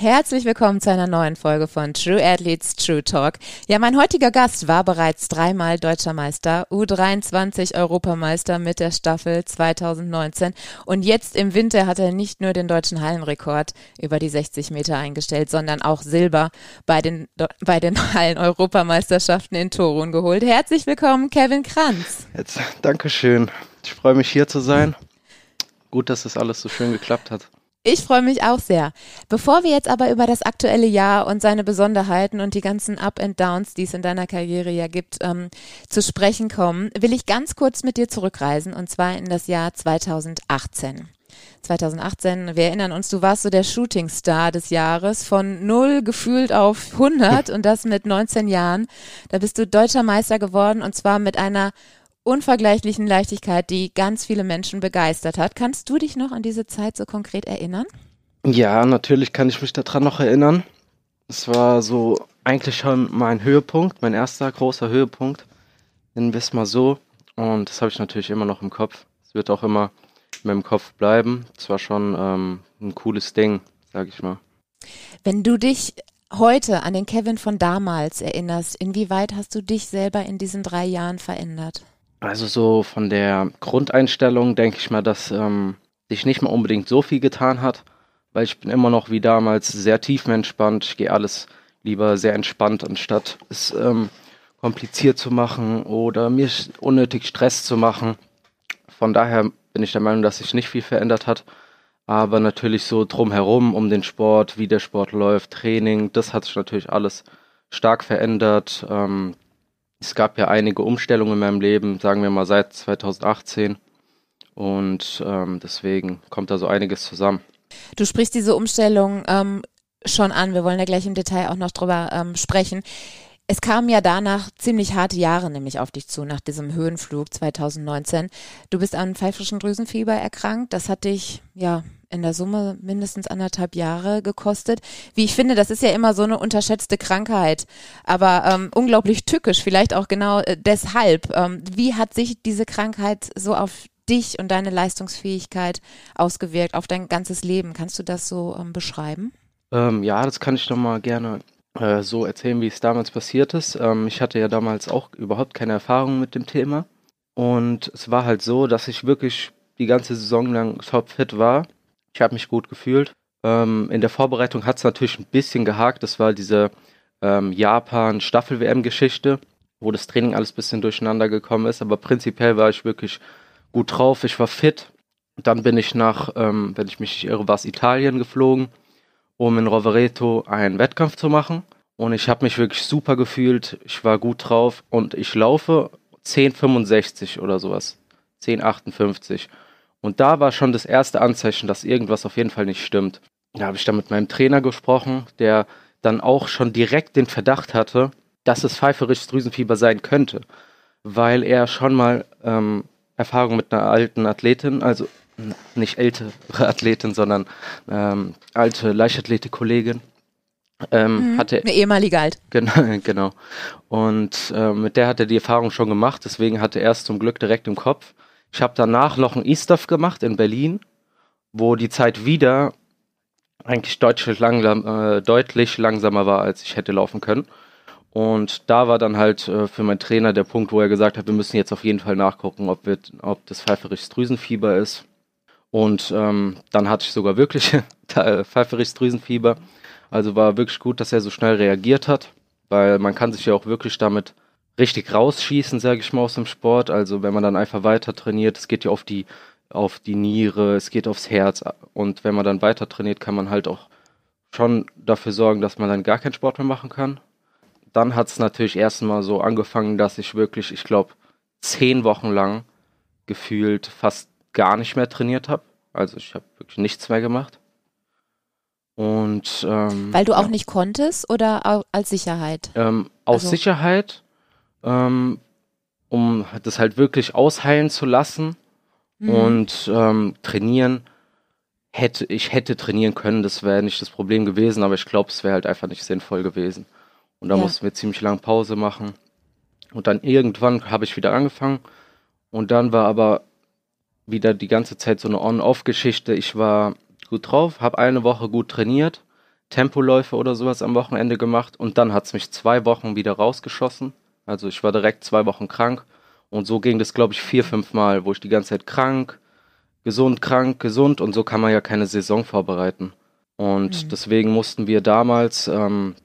Herzlich willkommen zu einer neuen Folge von True Athletes True Talk. Ja, mein heutiger Gast war bereits dreimal Deutscher Meister, U23 Europameister mit der Staffel 2019 und jetzt im Winter hat er nicht nur den deutschen Hallenrekord über die 60 Meter eingestellt, sondern auch Silber bei den, bei den Hallen-Europameisterschaften in Torun geholt. Herzlich willkommen, Kevin Kranz. Jetzt, Dankeschön. Ich freue mich hier zu sein. Gut, dass das alles so schön geklappt hat. Ich freue mich auch sehr. Bevor wir jetzt aber über das aktuelle Jahr und seine Besonderheiten und die ganzen Up and Downs, die es in deiner Karriere ja gibt, ähm, zu sprechen kommen, will ich ganz kurz mit dir zurückreisen und zwar in das Jahr 2018. 2018, wir erinnern uns, du warst so der Shootingstar des Jahres von null gefühlt auf 100 und das mit 19 Jahren. Da bist du deutscher Meister geworden und zwar mit einer unvergleichlichen Leichtigkeit, die ganz viele Menschen begeistert hat. Kannst du dich noch an diese Zeit so konkret erinnern? Ja, natürlich kann ich mich daran noch erinnern. Es war so eigentlich schon mein Höhepunkt, mein erster großer Höhepunkt. Nennen wir es mal so. Und das habe ich natürlich immer noch im Kopf. Es wird auch immer in meinem Kopf bleiben. Es war schon ähm, ein cooles Ding, sag ich mal. Wenn du dich heute an den Kevin von damals erinnerst, inwieweit hast du dich selber in diesen drei Jahren verändert? Also so von der Grundeinstellung denke ich mal, dass ähm, sich nicht mal unbedingt so viel getan hat, weil ich bin immer noch wie damals sehr tiefenentspannt. Ich gehe alles lieber sehr entspannt, anstatt es ähm, kompliziert zu machen oder mir unnötig Stress zu machen. Von daher bin ich der Meinung, dass sich nicht viel verändert hat. Aber natürlich so drumherum, um den Sport, wie der Sport läuft, Training, das hat sich natürlich alles stark verändert. Ähm, es gab ja einige Umstellungen in meinem Leben, sagen wir mal seit 2018. Und ähm, deswegen kommt da so einiges zusammen. Du sprichst diese Umstellung ähm, schon an. Wir wollen ja gleich im Detail auch noch drüber ähm, sprechen. Es kamen ja danach ziemlich harte Jahre nämlich auf dich zu, nach diesem Höhenflug 2019. Du bist an pfeifrischen Drüsenfieber erkrankt. Das hat dich, ja, in der Summe mindestens anderthalb Jahre gekostet. Wie ich finde, das ist ja immer so eine unterschätzte Krankheit, aber ähm, unglaublich tückisch, vielleicht auch genau äh, deshalb. Ähm, wie hat sich diese Krankheit so auf dich und deine Leistungsfähigkeit ausgewirkt, auf dein ganzes Leben? Kannst du das so ähm, beschreiben? Ähm, ja, das kann ich doch mal gerne äh, so erzählen, wie es damals passiert ist. Ähm, ich hatte ja damals auch überhaupt keine Erfahrung mit dem Thema. Und es war halt so, dass ich wirklich die ganze Saison lang topfit war ich habe mich gut gefühlt. Ähm, in der Vorbereitung hat es natürlich ein bisschen gehakt. Das war diese ähm, Japan-Staffel-WM-Geschichte, wo das Training alles ein bisschen durcheinander gekommen ist. Aber prinzipiell war ich wirklich gut drauf. Ich war fit. Dann bin ich nach, ähm, wenn ich mich nicht irre, war es Italien geflogen, um in Rovereto einen Wettkampf zu machen. Und ich habe mich wirklich super gefühlt. Ich war gut drauf und ich laufe 10,65 oder sowas. 10,58. Und da war schon das erste Anzeichen, dass irgendwas auf jeden Fall nicht stimmt. Da habe ich dann mit meinem Trainer gesprochen, der dann auch schon direkt den Verdacht hatte, dass es pfeiferisches Drüsenfieber sein könnte, weil er schon mal ähm, Erfahrung mit einer alten Athletin, also nicht ältere Athletin, sondern ähm, alte Leichtathletik-Kollegin, ähm, mhm, hatte eine ehemalige alt. Genau, genau. Und äh, mit der hat er die Erfahrung schon gemacht, deswegen hatte er es zum Glück direkt im Kopf. Ich habe danach noch ein E-Stuff gemacht in Berlin, wo die Zeit wieder eigentlich deutlich, langsam, äh, deutlich langsamer war, als ich hätte laufen können. Und da war dann halt äh, für meinen Trainer der Punkt, wo er gesagt hat, wir müssen jetzt auf jeden Fall nachgucken, ob, wir, ob das pfeiferiges Drüsenfieber ist. Und ähm, dann hatte ich sogar wirklich pfeiferiges Drüsenfieber. Also war wirklich gut, dass er so schnell reagiert hat, weil man kann sich ja auch wirklich damit richtig rausschießen, sage ich mal, aus dem Sport. Also wenn man dann einfach weiter trainiert, es geht ja auf die, auf die Niere, es geht aufs Herz. Und wenn man dann weiter trainiert, kann man halt auch schon dafür sorgen, dass man dann gar keinen Sport mehr machen kann. Dann hat es natürlich erstmal so angefangen, dass ich wirklich, ich glaube, zehn Wochen lang gefühlt fast gar nicht mehr trainiert habe. Also ich habe wirklich nichts mehr gemacht. Und ähm, weil du auch ja. nicht konntest oder als Sicherheit? Ähm, aus also. Sicherheit ähm, um das halt wirklich ausheilen zu lassen mhm. und ähm, trainieren. hätte, ich hätte trainieren können, das wäre nicht das Problem gewesen, aber ich glaube, es wäre halt einfach nicht sinnvoll gewesen. Und da ja. mussten wir ziemlich lange Pause machen. Und dann irgendwann habe ich wieder angefangen. Und dann war aber wieder die ganze Zeit so eine On-Off-Geschichte. Ich war gut drauf, habe eine Woche gut trainiert, Tempoläufe oder sowas am Wochenende gemacht und dann hat es mich zwei Wochen wieder rausgeschossen. Also ich war direkt zwei Wochen krank und so ging das, glaube ich, vier, fünf Mal, wo ich die ganze Zeit krank, gesund, krank, gesund und so kann man ja keine Saison vorbereiten. Und mhm. deswegen mussten wir damals ähm,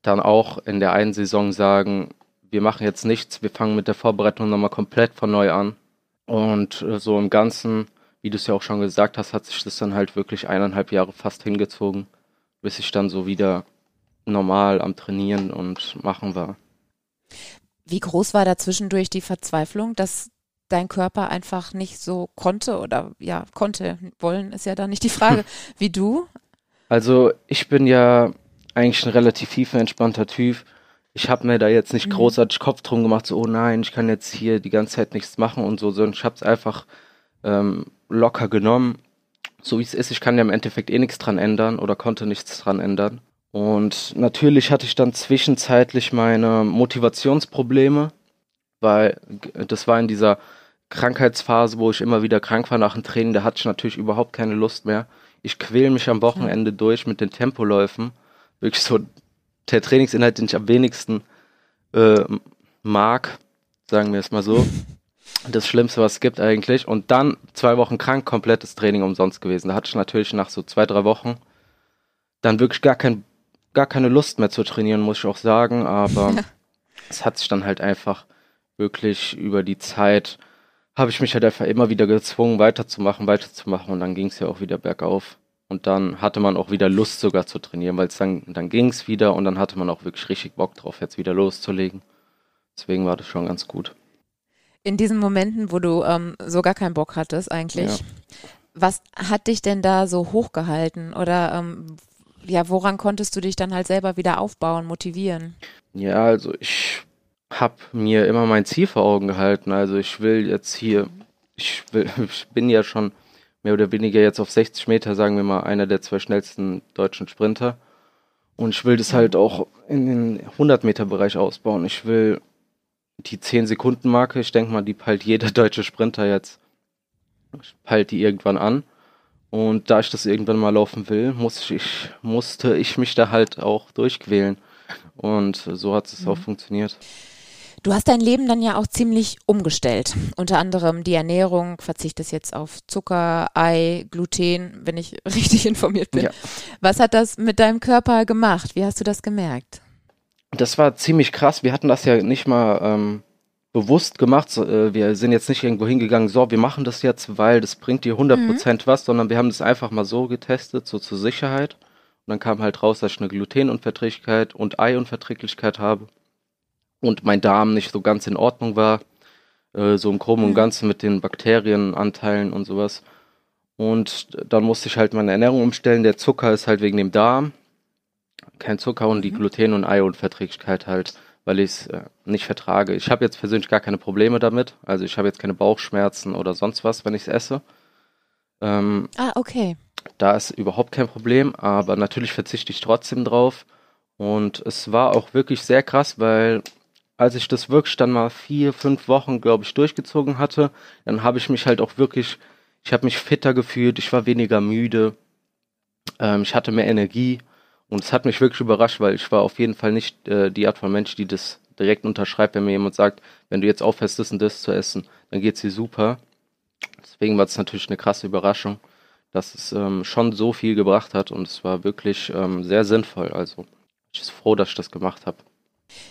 dann auch in der einen Saison sagen, wir machen jetzt nichts, wir fangen mit der Vorbereitung nochmal komplett von neu an. Und äh, so im Ganzen, wie du es ja auch schon gesagt hast, hat sich das dann halt wirklich eineinhalb Jahre fast hingezogen, bis ich dann so wieder normal am Trainieren und machen war. Wie groß war da zwischendurch die Verzweiflung, dass dein Körper einfach nicht so konnte oder ja, konnte, wollen ist ja da nicht die Frage, wie du? Also ich bin ja eigentlich ein relativ tiefenentspannter Typ. Ich habe mir da jetzt nicht mhm. großartig Kopf drum gemacht, so, oh nein, ich kann jetzt hier die ganze Zeit nichts machen und so, sondern ich habe es einfach ähm, locker genommen, so wie es ist. Ich kann ja im Endeffekt eh nichts dran ändern oder konnte nichts dran ändern. Und natürlich hatte ich dann zwischenzeitlich meine Motivationsprobleme, weil das war in dieser Krankheitsphase, wo ich immer wieder krank war nach dem Training, da hatte ich natürlich überhaupt keine Lust mehr. Ich quäle mich am Wochenende durch mit den Tempoläufen. Wirklich so der Trainingsinhalt, den ich am wenigsten äh, mag, sagen wir es mal so. Das Schlimmste, was es gibt eigentlich. Und dann zwei Wochen krank, komplettes Training umsonst gewesen. Da hatte ich natürlich nach so zwei, drei Wochen dann wirklich gar, kein, gar keine Lust mehr zu trainieren, muss ich auch sagen. Aber es hat sich dann halt einfach wirklich über die Zeit habe ich mich halt einfach immer wieder gezwungen, weiterzumachen, weiterzumachen und dann ging es ja auch wieder bergauf. Und dann hatte man auch wieder Lust sogar zu trainieren, weil es dann, dann ging es wieder und dann hatte man auch wirklich richtig Bock drauf, jetzt wieder loszulegen. Deswegen war das schon ganz gut. In diesen Momenten, wo du ähm, so gar keinen Bock hattest eigentlich, ja. was hat dich denn da so hochgehalten oder ähm, ja, woran konntest du dich dann halt selber wieder aufbauen, motivieren? Ja, also ich habe mir immer mein Ziel vor Augen gehalten. Also ich will jetzt hier, ich, will, ich bin ja schon mehr oder weniger jetzt auf 60 Meter, sagen wir mal, einer der zwei schnellsten deutschen Sprinter. Und ich will das halt auch in den 100 Meter Bereich ausbauen. Ich will die 10 Sekunden Marke, ich denke mal, die peilt jeder deutsche Sprinter jetzt, peilt die irgendwann an. Und da ich das irgendwann mal laufen will, muss ich, musste ich mich da halt auch durchquälen. Und so hat es mhm. auch funktioniert. Du hast dein Leben dann ja auch ziemlich umgestellt. Unter anderem die Ernährung, verzichtest jetzt auf Zucker, Ei, Gluten, wenn ich richtig informiert bin. Ja. Was hat das mit deinem Körper gemacht? Wie hast du das gemerkt? Das war ziemlich krass. Wir hatten das ja nicht mal ähm, bewusst gemacht. Äh, wir sind jetzt nicht irgendwo hingegangen, so, wir machen das jetzt, weil das bringt dir 100% mhm. was, sondern wir haben das einfach mal so getestet, so zur Sicherheit. Und dann kam halt raus, dass ich eine Glutenunverträglichkeit und Eiunverträglichkeit habe und mein Darm nicht so ganz in Ordnung war. Äh, so im Groben und mhm. Ganzen mit den Bakterienanteilen und sowas. Und dann musste ich halt meine Ernährung umstellen. Der Zucker ist halt wegen dem Darm. Kein Zucker und die mhm. Gluten- und Eiunverträglichkeit halt, weil ich es äh, nicht vertrage. Ich habe jetzt persönlich gar keine Probleme damit. Also ich habe jetzt keine Bauchschmerzen oder sonst was, wenn ich es esse. Ähm, ah, okay. Da ist überhaupt kein Problem, aber natürlich verzichte ich trotzdem drauf. Und es war auch wirklich sehr krass, weil als ich das wirklich dann mal vier, fünf Wochen, glaube ich, durchgezogen hatte, dann habe ich mich halt auch wirklich, ich habe mich fitter gefühlt, ich war weniger müde, ähm, ich hatte mehr Energie und es hat mich wirklich überrascht, weil ich war auf jeden Fall nicht äh, die Art von Mensch, die das direkt unterschreibt, wenn mir jemand sagt, wenn du jetzt aufhörst, das und das zu essen, dann geht's dir super. Deswegen war es natürlich eine krasse Überraschung, dass es ähm, schon so viel gebracht hat und es war wirklich ähm, sehr sinnvoll. Also ich bin froh, dass ich das gemacht habe.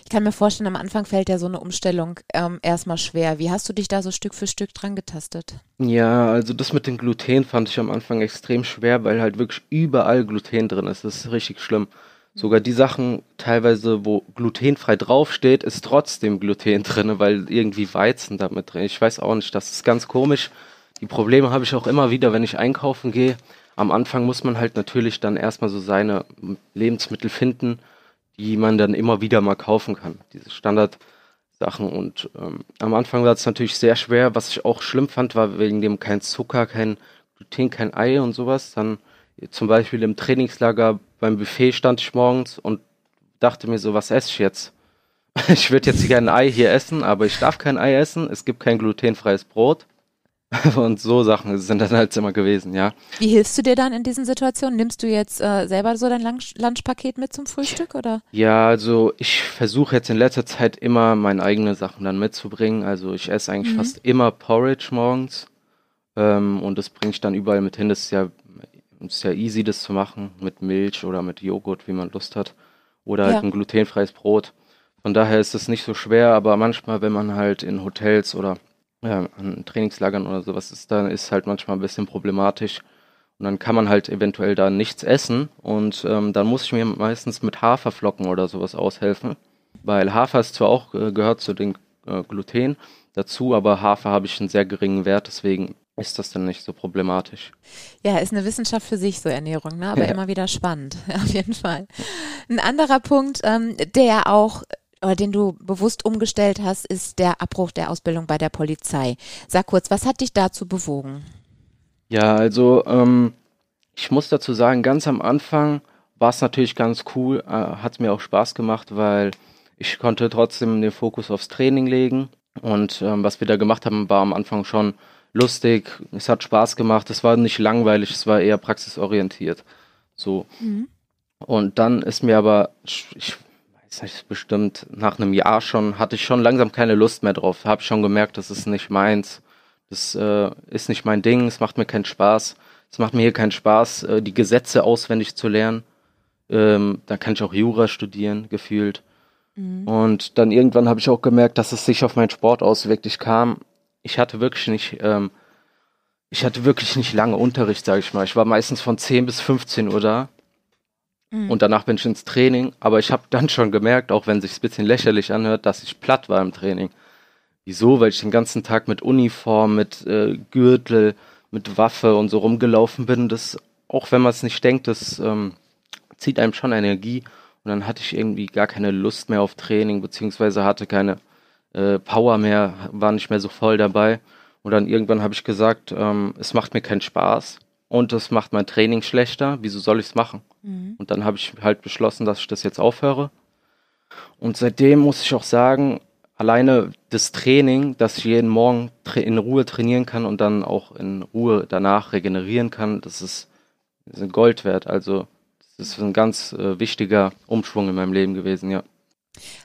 Ich kann mir vorstellen, am Anfang fällt ja so eine Umstellung ähm, erstmal schwer. Wie hast du dich da so Stück für Stück dran getastet? Ja, also das mit dem Gluten fand ich am Anfang extrem schwer, weil halt wirklich überall Gluten drin ist. Das ist richtig schlimm. Sogar die Sachen teilweise, wo glutenfrei draufsteht, ist trotzdem Gluten drin, weil irgendwie Weizen damit drin. Ich weiß auch nicht, das ist ganz komisch. Die Probleme habe ich auch immer wieder, wenn ich einkaufen gehe. Am Anfang muss man halt natürlich dann erstmal so seine Lebensmittel finden die man dann immer wieder mal kaufen kann. Diese Standardsachen. Und ähm, am Anfang war es natürlich sehr schwer. Was ich auch schlimm fand, war wegen dem kein Zucker, kein Gluten, kein Ei und sowas. Dann zum Beispiel im Trainingslager beim Buffet stand ich morgens und dachte mir so, was esse ich jetzt? Ich würde jetzt gerne ein Ei hier essen, aber ich darf kein Ei essen. Es gibt kein glutenfreies Brot. Und so Sachen sind dann halt immer gewesen, ja. Wie hilfst du dir dann in diesen Situationen? Nimmst du jetzt äh, selber so dein Lunch Lunchpaket mit zum Frühstück oder? Ja, also ich versuche jetzt in letzter Zeit immer meine eigenen Sachen dann mitzubringen. Also ich esse eigentlich mhm. fast immer Porridge morgens ähm, und das bringe ich dann überall mit hin. Das ist ja, ist ja easy, das zu machen mit Milch oder mit Joghurt, wie man Lust hat. Oder halt ja. ein glutenfreies Brot. Von daher ist es nicht so schwer, aber manchmal, wenn man halt in Hotels oder ja, an Trainingslagern oder sowas ist, dann ist halt manchmal ein bisschen problematisch. Und dann kann man halt eventuell da nichts essen und ähm, dann muss ich mir meistens mit Haferflocken oder sowas aushelfen. Weil Hafer ist zwar auch äh, gehört zu den äh, Gluten dazu, aber Hafer habe ich einen sehr geringen Wert, deswegen ist das dann nicht so problematisch. Ja, ist eine Wissenschaft für sich, so Ernährung, ne? aber ja. immer wieder spannend, auf jeden Fall. Ein anderer Punkt, ähm, der auch oder den du bewusst umgestellt hast, ist der Abbruch der Ausbildung bei der Polizei. Sag kurz, was hat dich dazu bewogen? Ja, also ähm, ich muss dazu sagen, ganz am Anfang war es natürlich ganz cool, äh, hat mir auch Spaß gemacht, weil ich konnte trotzdem den Fokus aufs Training legen und ähm, was wir da gemacht haben, war am Anfang schon lustig, es hat Spaß gemacht, es war nicht langweilig, es war eher praxisorientiert. So. Mhm. Und dann ist mir aber, ich ist nicht bestimmt nach einem Jahr schon, hatte ich schon langsam keine Lust mehr drauf. Habe schon gemerkt, das ist nicht meins. Das äh, ist nicht mein Ding, es macht mir keinen Spaß. Es macht mir hier keinen Spaß, äh, die Gesetze auswendig zu lernen. Ähm, da kann ich auch Jura studieren, gefühlt. Mhm. Und dann irgendwann habe ich auch gemerkt, dass es sich auf meinen Sport auswirkt. Ich kam, ich hatte wirklich nicht, ähm, ich hatte wirklich nicht lange Unterricht, sage ich mal. Ich war meistens von 10 bis 15 Uhr da Mhm. Und danach bin ich ins Training. Aber ich habe dann schon gemerkt, auch wenn es sich ein bisschen lächerlich anhört, dass ich platt war im Training. Wieso? Weil ich den ganzen Tag mit Uniform, mit äh, Gürtel, mit Waffe und so rumgelaufen bin. Das, auch wenn man es nicht denkt, das ähm, zieht einem schon Energie. Und dann hatte ich irgendwie gar keine Lust mehr auf Training, beziehungsweise hatte keine äh, Power mehr, war nicht mehr so voll dabei. Und dann irgendwann habe ich gesagt, ähm, es macht mir keinen Spaß und es macht mein Training schlechter. Wieso soll ich es machen? Mhm. Und dann habe ich halt beschlossen, dass ich das jetzt aufhöre. Und seitdem muss ich auch sagen, alleine das Training, dass ich jeden Morgen in Ruhe trainieren kann und dann auch in Ruhe danach regenerieren kann, das ist, das ist Gold wert. Also das ist ein ganz äh, wichtiger Umschwung in meinem Leben gewesen, ja.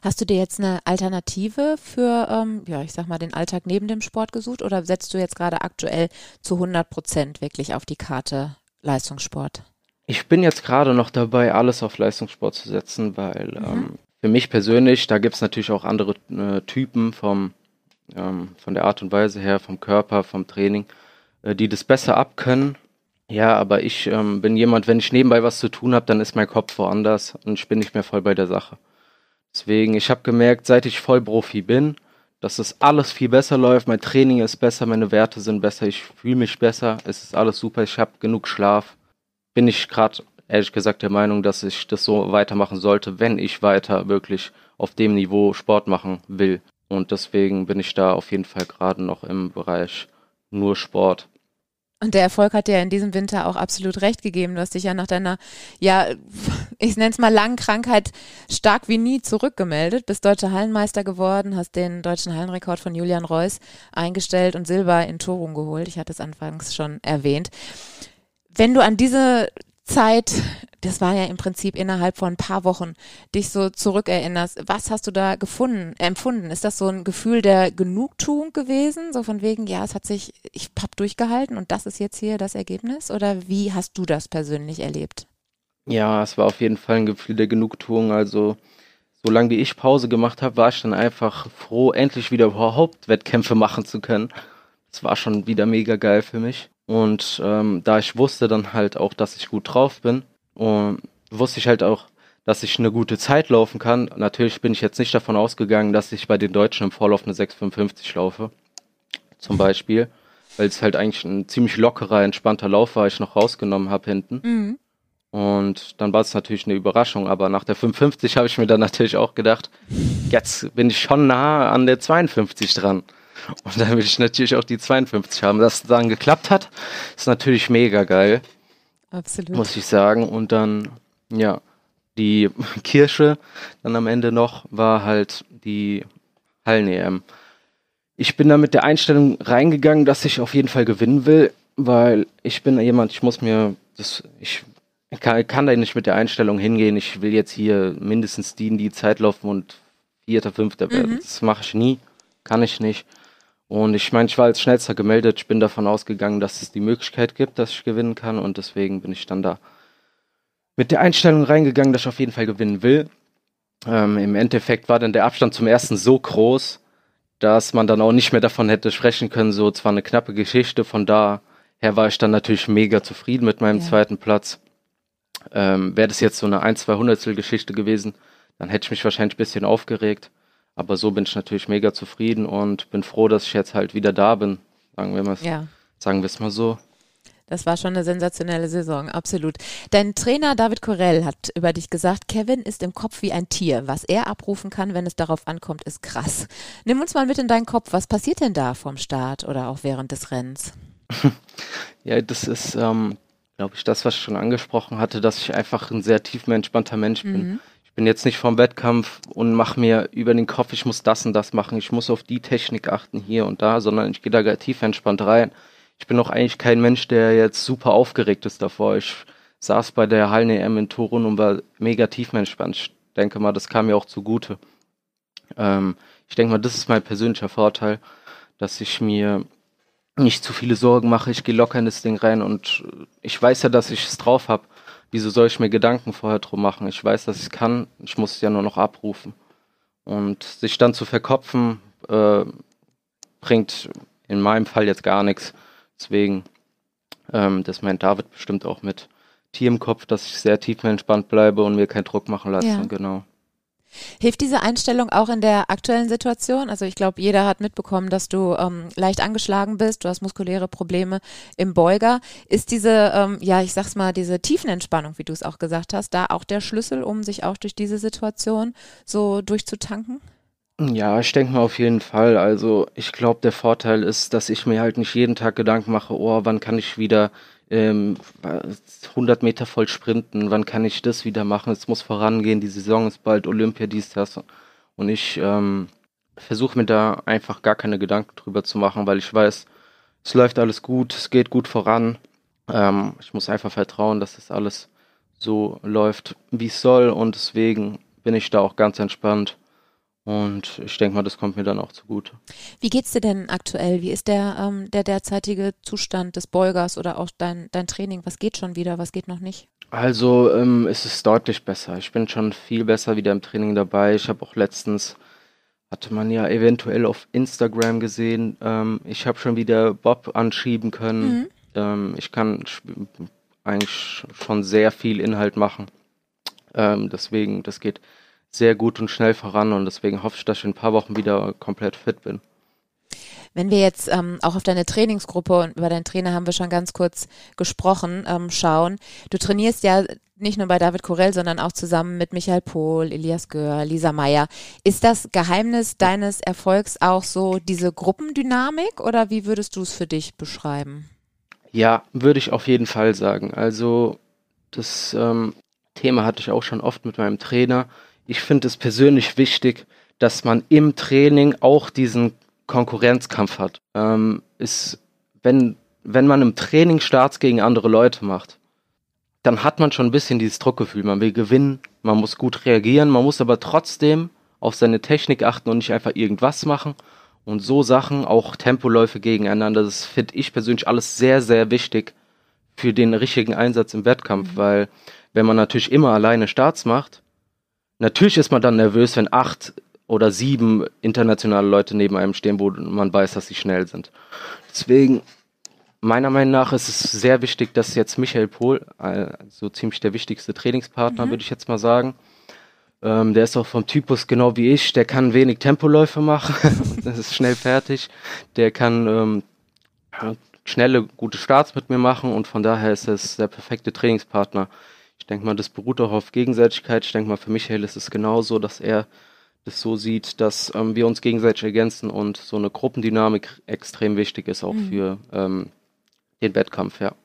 Hast du dir jetzt eine Alternative für, ähm, ja, ich sag mal, den Alltag neben dem Sport gesucht oder setzt du jetzt gerade aktuell zu 100 Prozent wirklich auf die Karte Leistungssport? Ich bin jetzt gerade noch dabei, alles auf Leistungssport zu setzen, weil mhm. ähm, für mich persönlich, da gibt es natürlich auch andere äh, Typen vom, ähm, von der Art und Weise her, vom Körper, vom Training, äh, die das besser abkönnen. Ja, aber ich ähm, bin jemand, wenn ich nebenbei was zu tun habe, dann ist mein Kopf woanders und ich bin nicht mehr voll bei der Sache. Deswegen, ich habe gemerkt, seit ich Vollprofi bin, dass das alles viel besser läuft. Mein Training ist besser, meine Werte sind besser, ich fühle mich besser, es ist alles super, ich habe genug Schlaf bin ich gerade ehrlich gesagt der Meinung, dass ich das so weitermachen sollte, wenn ich weiter wirklich auf dem Niveau Sport machen will. Und deswegen bin ich da auf jeden Fall gerade noch im Bereich nur Sport. Und der Erfolg hat dir in diesem Winter auch absolut recht gegeben. Du hast dich ja nach deiner, ja, ich nenne es mal langen Krankheit stark wie nie zurückgemeldet, bist deutscher Hallenmeister geworden, hast den deutschen Hallenrekord von Julian Reuss eingestellt und Silber in Torum geholt. Ich hatte es anfangs schon erwähnt. Wenn du an diese Zeit, das war ja im Prinzip innerhalb von ein paar Wochen, dich so zurückerinnerst, was hast du da gefunden, empfunden? Ist das so ein Gefühl der Genugtuung gewesen? So von wegen, ja, es hat sich, ich hab durchgehalten und das ist jetzt hier das Ergebnis? Oder wie hast du das persönlich erlebt? Ja, es war auf jeden Fall ein Gefühl der Genugtuung. Also, solange wie ich Pause gemacht habe, war ich dann einfach froh, endlich wieder überhaupt Wettkämpfe machen zu können. Das war schon wieder mega geil für mich. Und ähm, da ich wusste dann halt auch, dass ich gut drauf bin, und wusste ich halt auch, dass ich eine gute Zeit laufen kann. Natürlich bin ich jetzt nicht davon ausgegangen, dass ich bei den Deutschen im Vorlauf eine 6,55 laufe. Zum Beispiel. Weil es halt eigentlich ein ziemlich lockerer, entspannter Lauf war, ich noch rausgenommen habe hinten. Mhm. Und dann war es natürlich eine Überraschung, aber nach der 55 habe ich mir dann natürlich auch gedacht, jetzt bin ich schon nah an der 52 dran. Und dann will ich natürlich auch die 52 haben. Dass es dann geklappt hat, ist natürlich mega geil. Absolut. Muss ich sagen. Und dann, ja, die Kirsche dann am Ende noch war halt die Hallen-EM. Ich bin da mit der Einstellung reingegangen, dass ich auf jeden Fall gewinnen will, weil ich bin jemand, ich muss mir das, ich kann, kann da nicht mit der Einstellung hingehen, ich will jetzt hier mindestens die in die Zeit laufen und Vierter, Fünfter werden. Mhm. Das mache ich nie, kann ich nicht. Und ich meine, ich war als schnellster gemeldet, ich bin davon ausgegangen, dass es die Möglichkeit gibt, dass ich gewinnen kann und deswegen bin ich dann da mit der Einstellung reingegangen, dass ich auf jeden Fall gewinnen will. Ähm, Im Endeffekt war dann der Abstand zum ersten so groß, dass man dann auch nicht mehr davon hätte sprechen können. So zwar eine knappe Geschichte, von daher war ich dann natürlich mega zufrieden mit meinem ja. zweiten Platz. Ähm, Wäre das jetzt so eine 1, 200 Geschichte gewesen, dann hätte ich mich wahrscheinlich ein bisschen aufgeregt. Aber so bin ich natürlich mega zufrieden und bin froh, dass ich jetzt halt wieder da bin. Sagen wir mal, ja. sagen wir es mal so. Das war schon eine sensationelle Saison, absolut. Dein Trainer David Corell hat über dich gesagt, Kevin ist im Kopf wie ein Tier. Was er abrufen kann, wenn es darauf ankommt, ist krass. Nimm uns mal mit in deinen Kopf. Was passiert denn da vom Start oder auch während des Rennens? ja, das ist, ähm, glaube ich, das, was ich schon angesprochen hatte, dass ich einfach ein sehr tiefenentspannter Mensch bin. Mhm. Bin jetzt nicht vom Wettkampf und mache mir über den Kopf, ich muss das und das machen, ich muss auf die Technik achten hier und da, sondern ich gehe da tief entspannt rein. Ich bin auch eigentlich kein Mensch, der jetzt super aufgeregt ist davor. Ich saß bei der Hallen-EM in Torun und war mega tiefenentspannt. Ich denke mal, das kam mir auch zugute. Ähm, ich denke mal, das ist mein persönlicher Vorteil, dass ich mir nicht zu viele Sorgen mache. Ich gehe locker in das Ding rein und ich weiß ja, dass ich es drauf habe. Wieso soll ich mir Gedanken vorher drum machen? Ich weiß, dass ich es kann. Ich muss es ja nur noch abrufen. Und sich dann zu verkopfen, äh, bringt in meinem Fall jetzt gar nichts. Deswegen, ähm, das meint David bestimmt auch mit Tier im Kopf, dass ich sehr tief entspannt bleibe und mir keinen Druck machen lasse. Ja. Genau. Hilft diese Einstellung auch in der aktuellen Situation? Also ich glaube, jeder hat mitbekommen, dass du ähm, leicht angeschlagen bist, du hast muskuläre Probleme im Beuger. Ist diese, ähm, ja, ich sag's mal, diese Tiefenentspannung, wie du es auch gesagt hast, da auch der Schlüssel, um sich auch durch diese Situation so durchzutanken? Ja, ich denke mal auf jeden Fall. Also ich glaube, der Vorteil ist, dass ich mir halt nicht jeden Tag Gedanken mache, oh, wann kann ich wieder ähm, 100 Meter voll sprinten, wann kann ich das wieder machen, es muss vorangehen, die Saison ist bald, Olympia, dies, das. Und ich ähm, versuche mir da einfach gar keine Gedanken drüber zu machen, weil ich weiß, es läuft alles gut, es geht gut voran. Ähm, ich muss einfach vertrauen, dass das alles so läuft, wie es soll und deswegen bin ich da auch ganz entspannt. Und ich denke mal, das kommt mir dann auch zugute. Wie geht's dir denn aktuell? Wie ist der, ähm, der derzeitige Zustand des Beugers oder auch dein, dein Training? Was geht schon wieder, was geht noch nicht? Also ähm, es ist deutlich besser. Ich bin schon viel besser wieder im Training dabei. Ich habe auch letztens, hatte man ja eventuell auf Instagram gesehen, ähm, ich habe schon wieder Bob anschieben können. Mhm. Ähm, ich kann eigentlich schon sehr viel Inhalt machen. Ähm, deswegen, das geht sehr gut und schnell voran und deswegen hoffe ich, dass ich in ein paar Wochen wieder komplett fit bin. Wenn wir jetzt ähm, auch auf deine Trainingsgruppe und über deinen Trainer haben wir schon ganz kurz gesprochen, ähm, schauen. Du trainierst ja nicht nur bei David Korell, sondern auch zusammen mit Michael Pohl, Elias Gör, Lisa Meyer. Ist das Geheimnis deines Erfolgs auch so diese Gruppendynamik oder wie würdest du es für dich beschreiben? Ja, würde ich auf jeden Fall sagen. Also das ähm, Thema hatte ich auch schon oft mit meinem Trainer ich finde es persönlich wichtig, dass man im Training auch diesen Konkurrenzkampf hat. Ähm, ist, wenn, wenn man im Training Starts gegen andere Leute macht, dann hat man schon ein bisschen dieses Druckgefühl. Man will gewinnen, man muss gut reagieren, man muss aber trotzdem auf seine Technik achten und nicht einfach irgendwas machen. Und so Sachen, auch Tempoläufe gegeneinander, das finde ich persönlich alles sehr, sehr wichtig für den richtigen Einsatz im Wettkampf, mhm. weil wenn man natürlich immer alleine Starts macht, Natürlich ist man dann nervös, wenn acht oder sieben internationale Leute neben einem stehen, wo man weiß, dass sie schnell sind. Deswegen, meiner Meinung nach ist es sehr wichtig, dass jetzt Michael Pohl, äh, so ziemlich der wichtigste Trainingspartner, mhm. würde ich jetzt mal sagen, ähm, der ist auch vom Typus genau wie ich, der kann wenig Tempoläufe machen, das ist schnell fertig, der kann ähm, schnelle, gute Starts mit mir machen und von daher ist es der perfekte Trainingspartner. Ich denke mal, das beruht auch auf Gegenseitigkeit. Ich denke mal, für Michael ist es genauso, dass er das so sieht, dass ähm, wir uns gegenseitig ergänzen und so eine Gruppendynamik extrem wichtig ist auch mhm. für ähm, den Wettkampf, ja.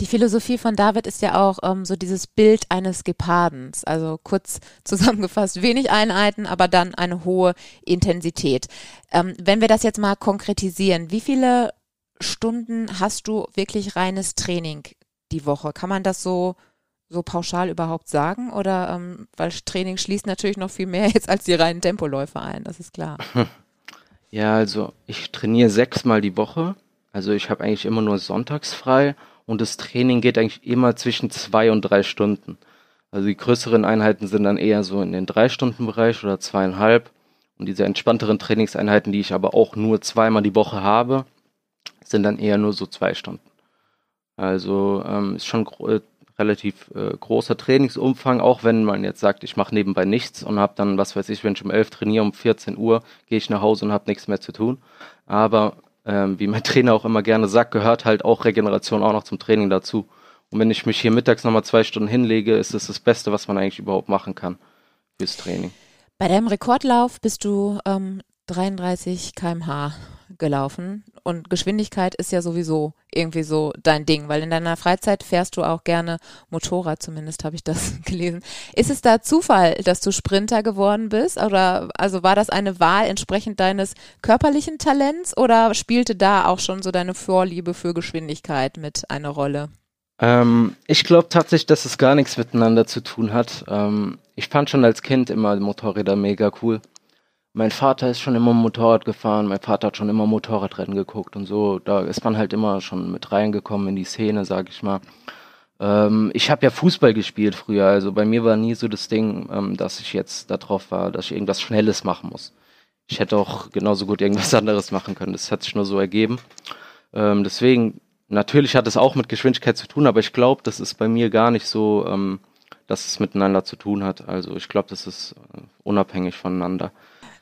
Die Philosophie von David ist ja auch ähm, so dieses Bild eines Gepardens. Also kurz zusammengefasst, wenig Einheiten, aber dann eine hohe Intensität. Ähm, wenn wir das jetzt mal konkretisieren, wie viele Stunden hast du wirklich reines Training die Woche? Kann man das so so pauschal überhaupt sagen? Oder ähm, weil Training schließt natürlich noch viel mehr jetzt als die reinen Tempoläufe ein, das ist klar. Ja, also ich trainiere sechsmal die Woche. Also ich habe eigentlich immer nur sonntags frei und das Training geht eigentlich immer zwischen zwei und drei Stunden. Also die größeren Einheiten sind dann eher so in den drei Stunden Bereich oder zweieinhalb. Und diese entspannteren Trainingseinheiten, die ich aber auch nur zweimal die Woche habe, sind dann eher nur so zwei Stunden. Also ähm, ist schon relativ äh, großer Trainingsumfang, auch wenn man jetzt sagt, ich mache nebenbei nichts und habe dann, was weiß ich, wenn ich um 11 trainiere, um 14 Uhr gehe ich nach Hause und habe nichts mehr zu tun. Aber ähm, wie mein Trainer auch immer gerne sagt, gehört halt auch Regeneration auch noch zum Training dazu. Und wenn ich mich hier mittags nochmal zwei Stunden hinlege, ist es das Beste, was man eigentlich überhaupt machen kann fürs Training. Bei deinem Rekordlauf bist du ähm, 33 km/h gelaufen. Und Geschwindigkeit ist ja sowieso irgendwie so dein Ding, weil in deiner Freizeit fährst du auch gerne Motorrad, zumindest habe ich das gelesen. Ist es da Zufall, dass du Sprinter geworden bist? Oder also war das eine Wahl entsprechend deines körperlichen Talents oder spielte da auch schon so deine Vorliebe für Geschwindigkeit mit eine Rolle? Ähm, ich glaube tatsächlich, dass es gar nichts miteinander zu tun hat. Ähm, ich fand schon als Kind immer Motorräder mega cool mein Vater ist schon immer Motorrad gefahren, mein Vater hat schon immer Motorradrennen geguckt und so. Da ist man halt immer schon mit reingekommen in die Szene, sag ich mal. Ähm, ich habe ja Fußball gespielt früher, also bei mir war nie so das Ding, ähm, dass ich jetzt darauf war, dass ich irgendwas Schnelles machen muss. Ich hätte auch genauso gut irgendwas anderes machen können. Das hat sich nur so ergeben. Ähm, deswegen, natürlich hat es auch mit Geschwindigkeit zu tun, aber ich glaube, das ist bei mir gar nicht so, ähm, dass es miteinander zu tun hat. Also ich glaube, das ist äh, unabhängig voneinander.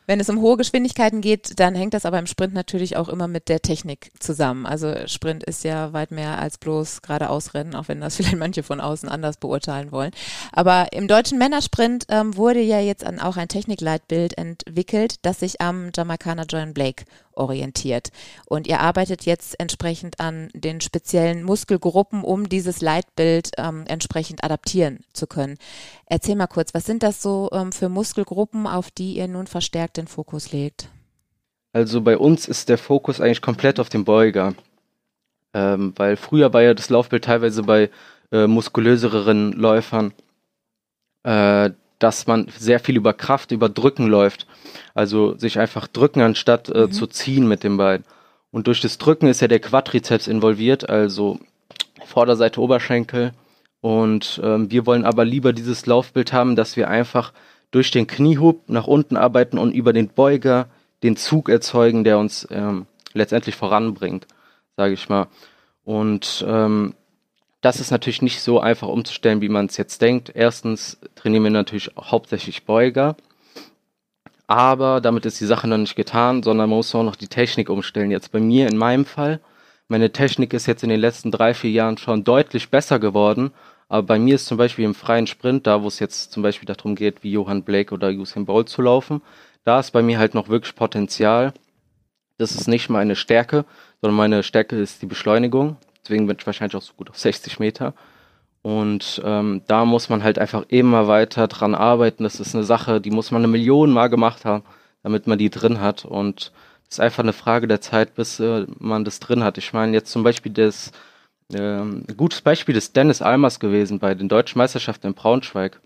Wenn es um hohe Geschwindigkeiten geht, dann hängt das aber im Sprint natürlich auch immer mit der Technik zusammen. Also Sprint ist ja weit mehr als bloß geradeaus rennen, auch wenn das vielleicht manche von außen anders beurteilen wollen. Aber im deutschen Männersprint ähm, wurde ja jetzt auch ein Technikleitbild entwickelt, das sich am Jamaikaner John Blake orientiert. Und ihr arbeitet jetzt entsprechend an den speziellen Muskelgruppen, um dieses Leitbild ähm, entsprechend adaptieren zu können. Erzähl mal kurz, was sind das so ähm, für Muskelgruppen, auf die ihr nun verstärkt den Fokus legt? Also bei uns ist der Fokus eigentlich komplett auf dem Beuger. Ähm, weil früher war ja das Laufbild teilweise bei äh, muskulöseren Läufern äh, dass man sehr viel über Kraft, über Drücken läuft. Also sich einfach drücken, anstatt äh, mhm. zu ziehen mit dem Bein. Und durch das Drücken ist ja der Quadrizeps involviert, also Vorderseite Oberschenkel. Und ähm, wir wollen aber lieber dieses Laufbild haben, dass wir einfach durch den Kniehub nach unten arbeiten und über den Beuger den Zug erzeugen, der uns ähm, letztendlich voranbringt, sage ich mal. Und ähm, das ist natürlich nicht so einfach umzustellen, wie man es jetzt denkt. Erstens trainieren wir natürlich hauptsächlich Beuger. Aber damit ist die Sache noch nicht getan, sondern man muss auch noch die Technik umstellen. Jetzt bei mir in meinem Fall, meine Technik ist jetzt in den letzten drei, vier Jahren schon deutlich besser geworden. Aber bei mir ist zum Beispiel im freien Sprint, da wo es jetzt zum Beispiel darum geht, wie Johann Blake oder Usain Bolt zu laufen, da ist bei mir halt noch wirklich Potenzial. Das ist nicht meine Stärke, sondern meine Stärke ist die Beschleunigung. Deswegen bin ich wahrscheinlich auch so gut auf 60 Meter. Und ähm, da muss man halt einfach immer weiter dran arbeiten. Das ist eine Sache, die muss man eine Million Mal gemacht haben, damit man die drin hat. Und es ist einfach eine Frage der Zeit, bis äh, man das drin hat. Ich meine, jetzt zum Beispiel das, äh, ein gutes Beispiel ist Dennis Almers gewesen bei den deutschen Meisterschaften in Braunschweig.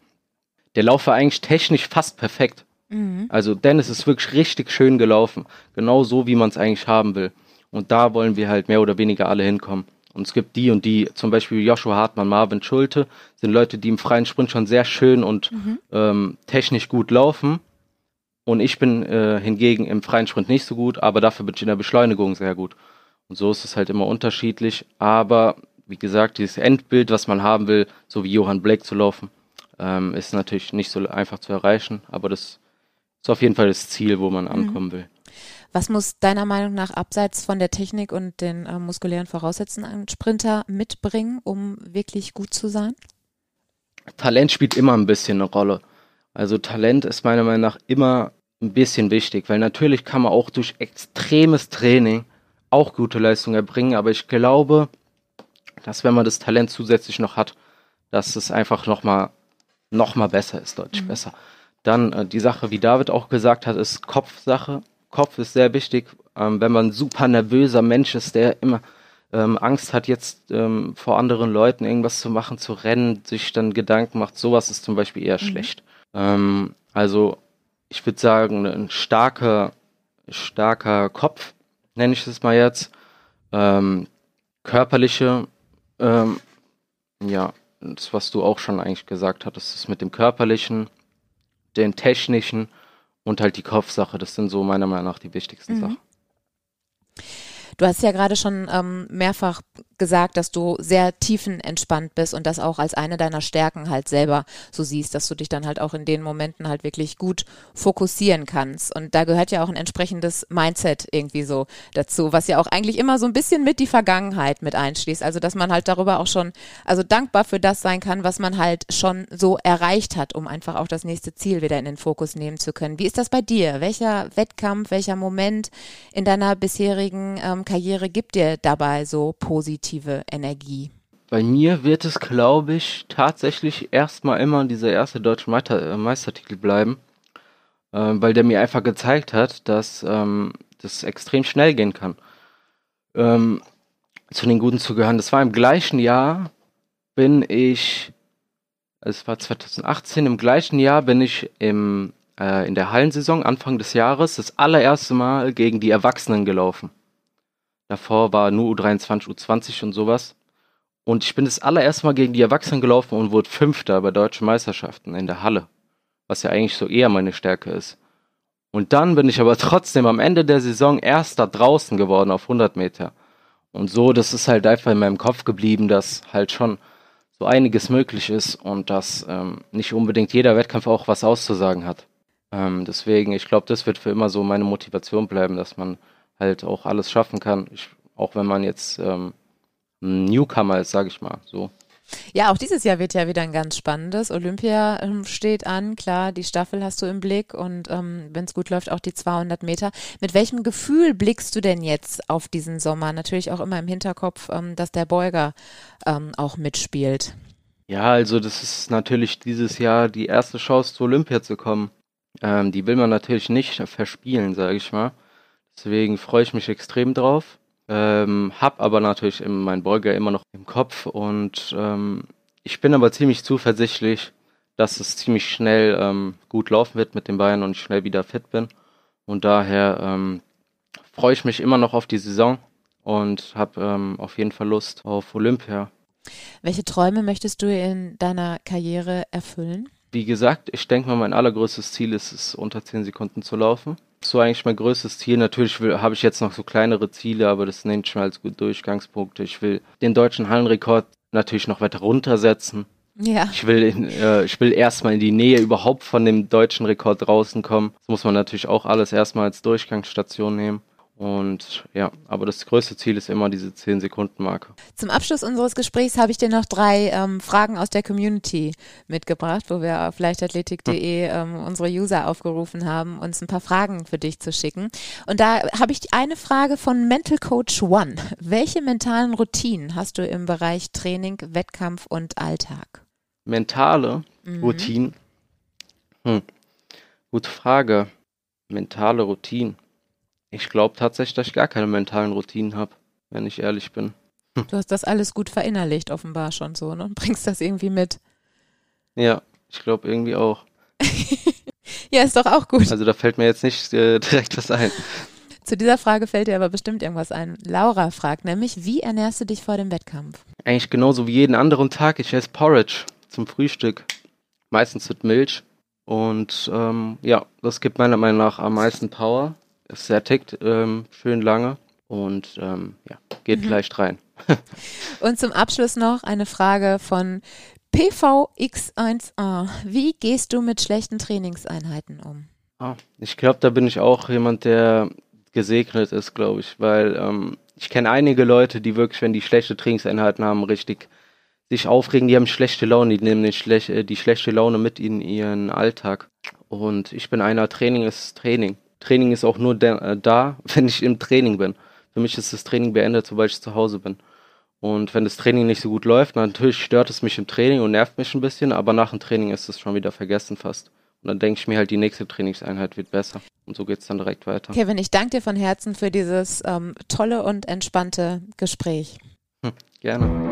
Der Lauf war eigentlich technisch fast perfekt. Mhm. Also Dennis ist wirklich richtig schön gelaufen. Genau so, wie man es eigentlich haben will. Und da wollen wir halt mehr oder weniger alle hinkommen. Und es gibt die und die, zum Beispiel Joshua Hartmann, Marvin Schulte, sind Leute, die im freien Sprint schon sehr schön und mhm. ähm, technisch gut laufen. Und ich bin äh, hingegen im freien Sprint nicht so gut, aber dafür bin ich in der Beschleunigung sehr gut. Und so ist es halt immer unterschiedlich. Aber wie gesagt, dieses Endbild, was man haben will, so wie Johann Blake zu laufen, ähm, ist natürlich nicht so einfach zu erreichen. Aber das ist auf jeden Fall das Ziel, wo man mhm. ankommen mhm. will. Was muss deiner Meinung nach abseits von der Technik und den äh, muskulären Voraussetzungen ein Sprinter mitbringen, um wirklich gut zu sein? Talent spielt immer ein bisschen eine Rolle. Also Talent ist meiner Meinung nach immer ein bisschen wichtig, weil natürlich kann man auch durch extremes Training auch gute Leistungen erbringen, aber ich glaube, dass wenn man das Talent zusätzlich noch hat, dass es einfach nochmal noch mal besser ist, deutlich mhm. besser. Dann äh, die Sache, wie David auch gesagt hat, ist Kopfsache. Kopf ist sehr wichtig. Ähm, wenn man ein super nervöser Mensch ist, der immer ähm, Angst hat, jetzt ähm, vor anderen Leuten irgendwas zu machen, zu rennen, sich dann Gedanken macht, sowas ist zum Beispiel eher mhm. schlecht. Ähm, also ich würde sagen, ein starker, starker Kopf, nenne ich es mal jetzt. Ähm, körperliche, ähm, ja, das, was du auch schon eigentlich gesagt hattest, ist mit dem körperlichen, den technischen und halt die Kopfsache. Das sind so meiner Meinung nach die wichtigsten mhm. Sachen. Du hast ja gerade schon ähm, mehrfach gesagt, dass du sehr tiefenentspannt bist und das auch als eine deiner Stärken halt selber so siehst, dass du dich dann halt auch in den Momenten halt wirklich gut fokussieren kannst. Und da gehört ja auch ein entsprechendes Mindset irgendwie so dazu, was ja auch eigentlich immer so ein bisschen mit die Vergangenheit mit einschließt. Also dass man halt darüber auch schon, also dankbar für das sein kann, was man halt schon so erreicht hat, um einfach auch das nächste Ziel wieder in den Fokus nehmen zu können. Wie ist das bei dir? Welcher Wettkampf, welcher Moment in deiner bisherigen ähm, Karriere gibt dir dabei so positiv? Positive Energie? Bei mir wird es, glaube ich, tatsächlich erstmal immer dieser erste deutsche Meister, äh, Meistertitel bleiben, äh, weil der mir einfach gezeigt hat, dass ähm, das extrem schnell gehen kann. Ähm, zu den Guten zu gehören. Das war im gleichen Jahr, bin ich, es war 2018, im gleichen Jahr bin ich im, äh, in der Hallensaison Anfang des Jahres das allererste Mal gegen die Erwachsenen gelaufen. Davor war nur U23, U20 und sowas. Und ich bin das allererste Mal gegen die Erwachsenen gelaufen und wurde Fünfter bei deutschen Meisterschaften in der Halle. Was ja eigentlich so eher meine Stärke ist. Und dann bin ich aber trotzdem am Ende der Saison Erster draußen geworden auf 100 Meter. Und so, das ist halt einfach in meinem Kopf geblieben, dass halt schon so einiges möglich ist und dass ähm, nicht unbedingt jeder Wettkampf auch was auszusagen hat. Ähm, deswegen, ich glaube, das wird für immer so meine Motivation bleiben, dass man halt auch alles schaffen kann. Ich, auch wenn man jetzt ähm, ein Newcomer ist, sage ich mal so. Ja, auch dieses Jahr wird ja wieder ein ganz spannendes. Olympia ähm, steht an, klar, die Staffel hast du im Blick und ähm, wenn es gut läuft, auch die 200 Meter. Mit welchem Gefühl blickst du denn jetzt auf diesen Sommer? Natürlich auch immer im Hinterkopf, ähm, dass der Beuger ähm, auch mitspielt. Ja, also das ist natürlich dieses Jahr die erste Chance, zu Olympia zu kommen. Ähm, die will man natürlich nicht verspielen, sage ich mal. Deswegen freue ich mich extrem drauf. Ähm, hab aber natürlich meinen Beuger immer noch im Kopf und ähm, ich bin aber ziemlich zuversichtlich, dass es ziemlich schnell ähm, gut laufen wird mit den Beinen und ich schnell wieder fit bin. Und daher ähm, freue ich mich immer noch auf die Saison und habe ähm, auf jeden Fall Lust auf Olympia. Welche Träume möchtest du in deiner Karriere erfüllen? Wie gesagt, ich denke mal, mein allergrößtes Ziel ist es, unter 10 Sekunden zu laufen so eigentlich mein größtes Ziel. Natürlich habe ich jetzt noch so kleinere Ziele, aber das nenne ich mal als Durchgangspunkte. Ich will den deutschen Hallenrekord natürlich noch weiter runtersetzen. Ja. Ich will, in, äh, ich will erstmal in die Nähe überhaupt von dem deutschen Rekord draußen kommen. Das muss man natürlich auch alles erstmal als Durchgangsstation nehmen. Und ja, aber das größte Ziel ist immer diese 10-Sekunden-Marke. Zum Abschluss unseres Gesprächs habe ich dir noch drei ähm, Fragen aus der Community mitgebracht, wo wir auf leichtathletik.de hm. ähm, unsere User aufgerufen haben, uns ein paar Fragen für dich zu schicken. Und da habe ich eine Frage von Mental Coach One. Welche mentalen Routinen hast du im Bereich Training, Wettkampf und Alltag? Mentale mhm. Routinen? Hm. Gute Frage. Mentale Routinen. Ich glaube tatsächlich, dass ich gar keine mentalen Routinen habe, wenn ich ehrlich bin. Hm. Du hast das alles gut verinnerlicht, offenbar schon so, ne? Und bringst das irgendwie mit. Ja, ich glaube irgendwie auch. ja, ist doch auch gut. Also da fällt mir jetzt nicht äh, direkt was ein. Zu dieser Frage fällt dir aber bestimmt irgendwas ein. Laura fragt nämlich, wie ernährst du dich vor dem Wettkampf? Eigentlich genauso wie jeden anderen Tag. Ich esse Porridge zum Frühstück. Meistens mit Milch. Und ähm, ja, das gibt meiner Meinung nach am meisten Power sättigt ähm, schön lange und ähm, ja, geht mhm. leicht rein. und zum Abschluss noch eine Frage von PVX1A. Wie gehst du mit schlechten Trainingseinheiten um? Ah, ich glaube, da bin ich auch jemand, der gesegnet ist, glaube ich, weil ähm, ich kenne einige Leute, die wirklich, wenn die schlechte Trainingseinheiten haben, richtig sich aufregen, die haben schlechte Laune, die nehmen schlech äh, die schlechte Laune mit in ihren Alltag. Und ich bin einer, Training ist Training. Training ist auch nur äh, da, wenn ich im Training bin. Für mich ist das Training beendet, sobald ich zu Hause bin. Und wenn das Training nicht so gut läuft, natürlich stört es mich im Training und nervt mich ein bisschen, aber nach dem Training ist es schon wieder vergessen fast. Und dann denke ich mir halt, die nächste Trainingseinheit wird besser. Und so geht es dann direkt weiter. Kevin, ich danke dir von Herzen für dieses ähm, tolle und entspannte Gespräch. Hm, gerne.